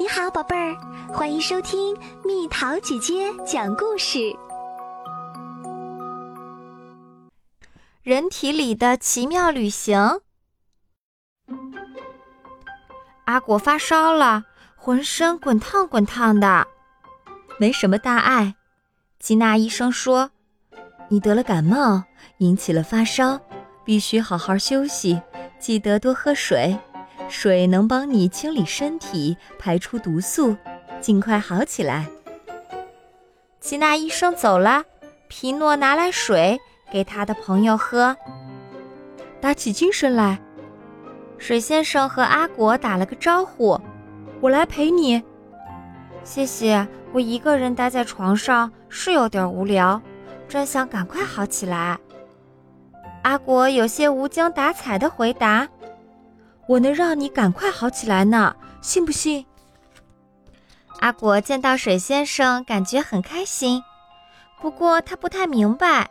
你好，宝贝儿，欢迎收听蜜桃姐姐讲故事。人体里的奇妙旅行。阿果发烧了，浑身滚烫滚烫的，没什么大碍。吉娜医生说：“你得了感冒，引起了发烧，必须好好休息，记得多喝水。”水能帮你清理身体，排出毒素，尽快好起来。吉娜医生走了，皮诺拿来水给他的朋友喝，打起精神来。水先生和阿果打了个招呼：“我来陪你。”谢谢，我一个人待在床上是有点无聊，真想赶快好起来。阿果有些无精打采地回答。我能让你赶快好起来呢，信不信？阿果见到水先生，感觉很开心。不过他不太明白，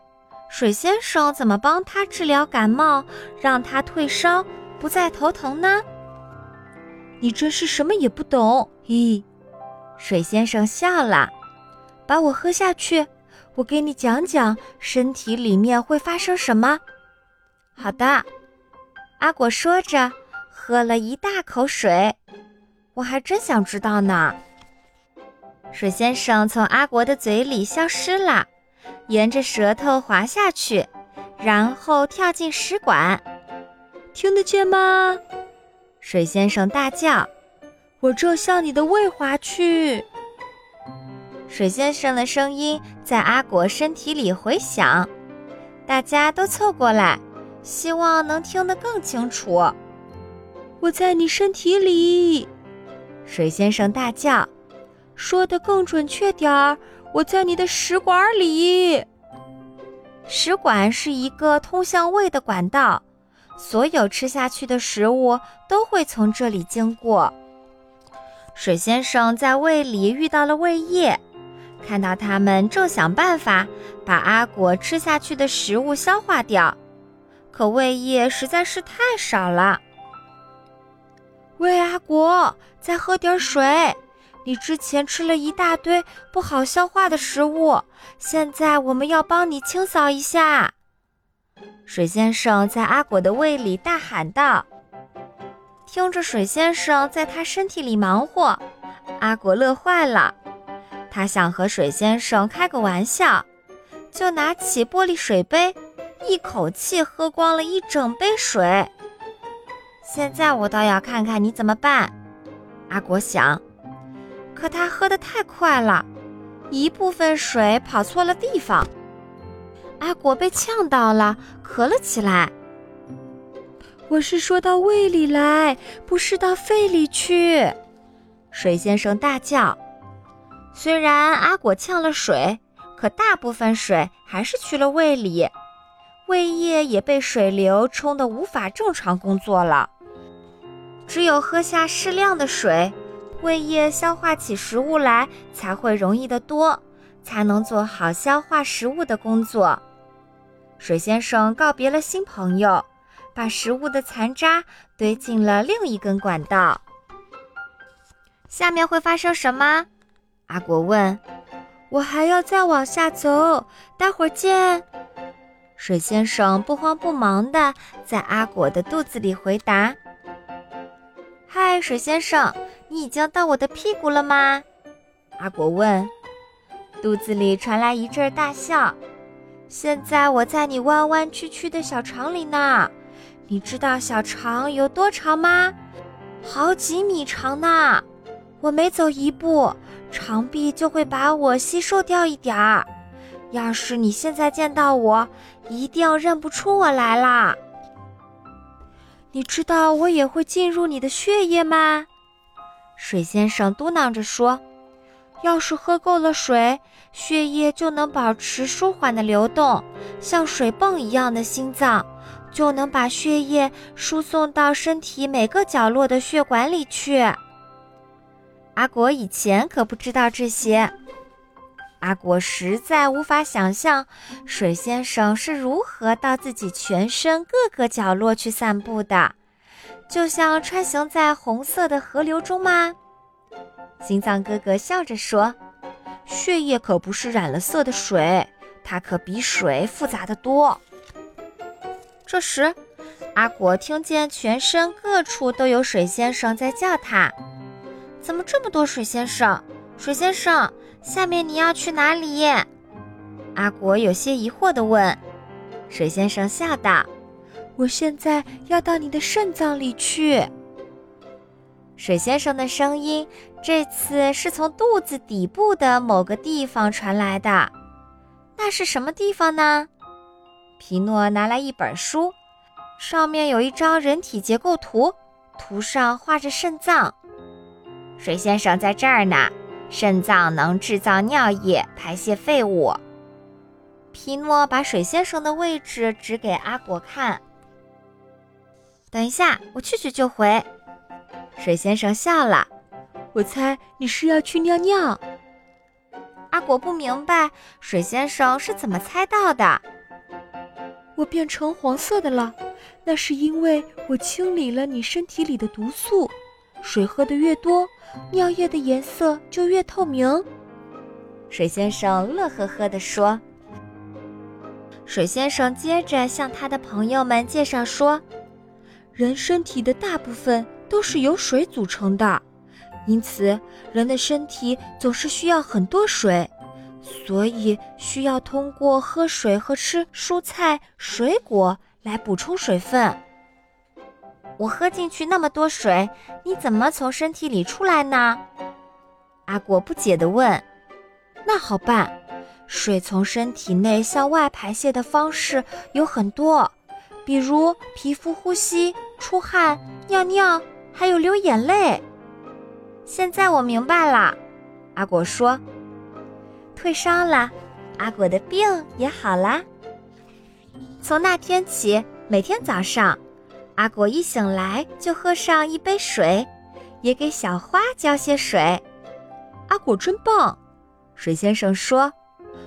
水先生怎么帮他治疗感冒，让他退烧，不再头疼呢？你真是什么也不懂。咦，水先生笑了，把我喝下去，我给你讲讲身体里面会发生什么。好的，阿果说着。喝了一大口水，我还真想知道呢。水先生从阿国的嘴里消失了，沿着舌头滑下去，然后跳进食管。听得见吗？水先生大叫：“我正向你的胃滑去。”水先生的声音在阿果身体里回响，大家都凑过来，希望能听得更清楚。我在你身体里，水先生大叫：“说的更准确点儿，我在你的食管里。食管是一个通向胃的管道，所有吃下去的食物都会从这里经过。”水先生在胃里遇到了胃液，看到他们正想办法把阿果吃下去的食物消化掉，可胃液实在是太少了。喂，阿果，再喝点水。你之前吃了一大堆不好消化的食物，现在我们要帮你清扫一下。水先生在阿果的胃里大喊道：“听着，水先生在他身体里忙活，阿果乐坏了。他想和水先生开个玩笑，就拿起玻璃水杯，一口气喝光了一整杯水。”现在我倒要看看你怎么办，阿果想。可他喝得太快了，一部分水跑错了地方，阿果被呛到了，咳了起来。我是说到胃里来，不是到肺里去。水先生大叫。虽然阿果呛了水，可大部分水还是去了胃里，胃液也被水流冲得无法正常工作了。只有喝下适量的水，胃液消化起食物来才会容易得多，才能做好消化食物的工作。水先生告别了新朋友，把食物的残渣堆进了另一根管道。下面会发生什么？阿果问。我还要再往下走，待会儿见。水先生不慌不忙地在阿果的肚子里回答。嗨，水先生，你已经到我的屁股了吗？阿果问。肚子里传来一阵大笑。现在我在你弯弯曲曲的小肠里呢。你知道小肠有多长吗？好几米长呢。我每走一步，肠壁就会把我吸收掉一点儿。要是你现在见到我，一定认不出我来啦。你知道我也会进入你的血液吗？水先生嘟囔着说：“要是喝够了水，血液就能保持舒缓的流动，像水泵一样的心脏就能把血液输送到身体每个角落的血管里去。”阿果以前可不知道这些。阿果实在无法想象，水先生是如何到自己全身各个角落去散步的，就像穿行在红色的河流中吗？心脏哥哥笑着说：“血液可不是染了色的水，它可比水复杂的多。”这时，阿果听见全身各处都有水先生在叫他：“怎么这么多水先生？水先生，下面你要去哪里？”阿果有些疑惑地问。水先生笑道：“我现在要到你的肾脏里去。”水先生的声音这次是从肚子底部的某个地方传来的，那是什么地方呢？皮诺拿来一本书，上面有一张人体结构图，图上画着肾脏。水先生在这儿呢，肾脏能制造尿液，排泄废物。皮诺把水先生的位置指给阿果看。等一下，我去去就回。水先生笑了。我猜你是要去尿尿。阿果不明白水先生是怎么猜到的。我变成黄色的了，那是因为我清理了你身体里的毒素。水喝的越多，尿液的颜色就越透明。水先生乐呵呵地说。水先生接着向他的朋友们介绍说：“人身体的大部分都是由水组成的，因此人的身体总是需要很多水，所以需要通过喝水和吃蔬菜、水果来补充水分。我喝进去那么多水，你怎么从身体里出来呢？”阿果不解地问。“那好办。”水从身体内向外排泄的方式有很多，比如皮肤呼吸、出汗、尿尿，还有流眼泪。现在我明白了，阿果说：“退烧了，阿果的病也好啦。”从那天起，每天早上，阿果一醒来就喝上一杯水，也给小花浇些水。阿果真棒，水先生说。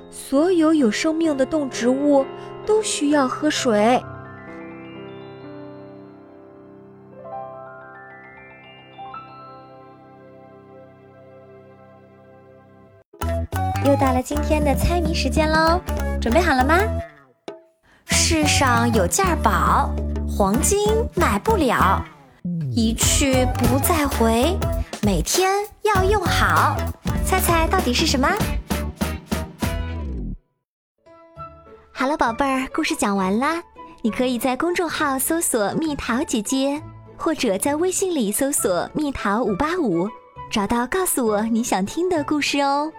所有有生命的动植物都需要喝水。又到了今天的猜谜时间喽，准备好了吗？世上有件宝，黄金买不了，一去不再回，每天要用好。猜猜到底是什么？好了，宝贝儿，故事讲完啦。你可以在公众号搜索“蜜桃姐姐”，或者在微信里搜索“蜜桃五八五”，找到告诉我你想听的故事哦。